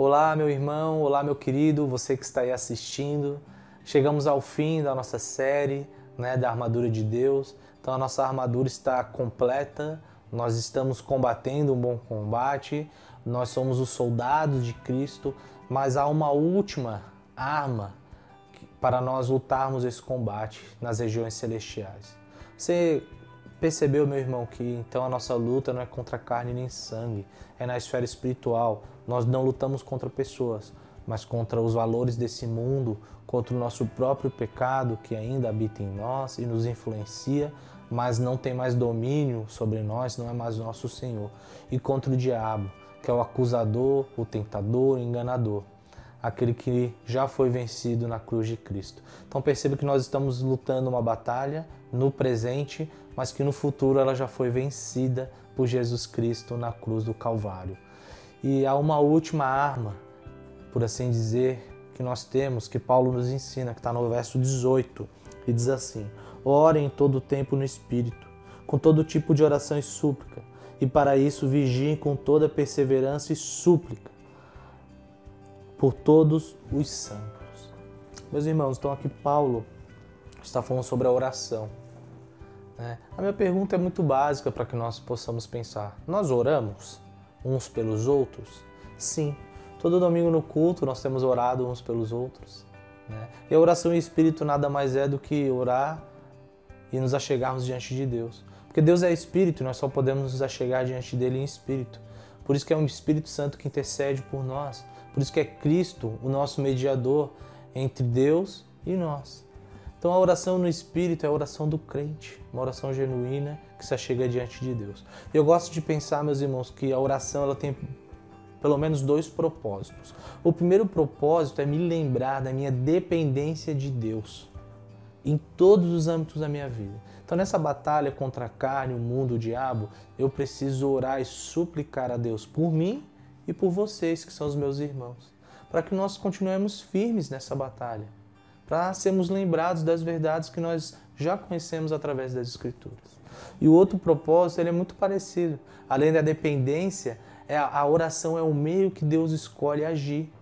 Olá, meu irmão, olá, meu querido, você que está aí assistindo. Chegamos ao fim da nossa série né, da armadura de Deus. Então, a nossa armadura está completa, nós estamos combatendo um bom combate, nós somos os soldados de Cristo, mas há uma última arma para nós lutarmos esse combate nas regiões celestiais. Você percebeu, meu irmão, que então a nossa luta não é contra carne nem sangue, é na esfera espiritual. Nós não lutamos contra pessoas, mas contra os valores desse mundo, contra o nosso próprio pecado que ainda habita em nós e nos influencia, mas não tem mais domínio sobre nós, não é mais nosso Senhor, e contra o diabo, que é o acusador, o tentador, o enganador aquele que já foi vencido na cruz de Cristo. Então perceba que nós estamos lutando uma batalha no presente, mas que no futuro ela já foi vencida por Jesus Cristo na cruz do Calvário. E há uma última arma, por assim dizer, que nós temos, que Paulo nos ensina, que está no verso 18, e diz assim: Orem em todo o tempo no Espírito, com todo tipo de oração e súplica, e para isso vigiem com toda perseverança e súplica por todos os santos. Meus irmãos, então aqui Paulo está falando sobre a oração. Né? A minha pergunta é muito básica para que nós possamos pensar. Nós oramos uns pelos outros? Sim. Todo domingo no culto nós temos orado uns pelos outros. Né? E a oração em espírito nada mais é do que orar e nos achegarmos diante de Deus. Porque Deus é espírito e nós só podemos nos achegar diante dele em espírito. Por isso que é um Espírito Santo que intercede por nós. Por isso que é Cristo o nosso mediador entre Deus e nós. Então a oração no Espírito é a oração do crente, uma oração genuína que se chega diante de Deus. Eu gosto de pensar, meus irmãos, que a oração ela tem pelo menos dois propósitos. O primeiro propósito é me lembrar da minha dependência de Deus em todos os âmbitos da minha vida. Então, nessa batalha contra a carne, o mundo, o diabo, eu preciso orar e suplicar a Deus por mim e por vocês, que são os meus irmãos, para que nós continuemos firmes nessa batalha, para sermos lembrados das verdades que nós já conhecemos através das Escrituras. E o outro propósito ele é muito parecido. Além da dependência, é a oração é o meio que Deus escolhe agir.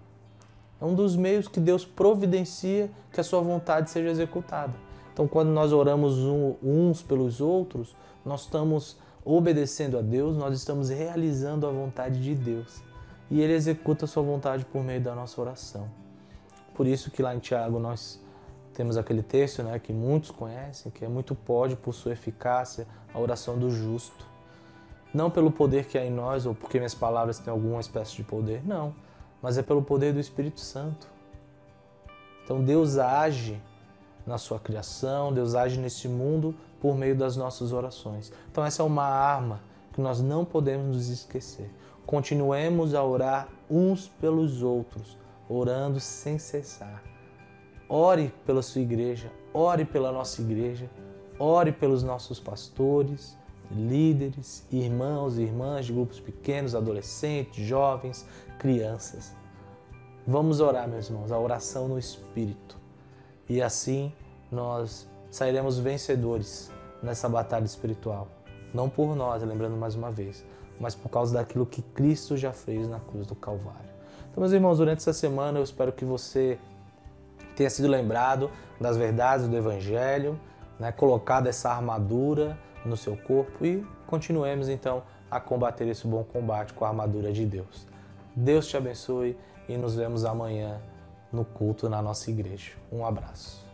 É um dos meios que Deus providencia que a sua vontade seja executada. Então, quando nós oramos uns pelos outros, nós estamos obedecendo a Deus, nós estamos realizando a vontade de Deus e ele executa a sua vontade por meio da nossa oração. Por isso que lá em Tiago nós temos aquele texto né, que muitos conhecem, que é muito pode por sua eficácia a oração do justo. Não pelo poder que há em nós ou porque minhas palavras têm alguma espécie de poder, não, mas é pelo poder do Espírito Santo. Então Deus age na sua criação, Deus age nesse mundo por meio das nossas orações. Então essa é uma arma que nós não podemos nos esquecer. Continuemos a orar uns pelos outros, orando sem cessar. Ore pela sua igreja, ore pela nossa igreja, ore pelos nossos pastores, líderes, irmãos e irmãs de grupos pequenos, adolescentes, jovens, crianças. Vamos orar, meus irmãos, a oração no Espírito. E assim nós sairemos vencedores nessa batalha espiritual. Não por nós, lembrando mais uma vez, mas por causa daquilo que Cristo já fez na cruz do Calvário. Então, meus irmãos, durante essa semana eu espero que você tenha sido lembrado das verdades do Evangelho, né, colocado essa armadura no seu corpo e continuemos então a combater esse bom combate com a armadura de Deus. Deus te abençoe e nos vemos amanhã no culto na nossa igreja. Um abraço.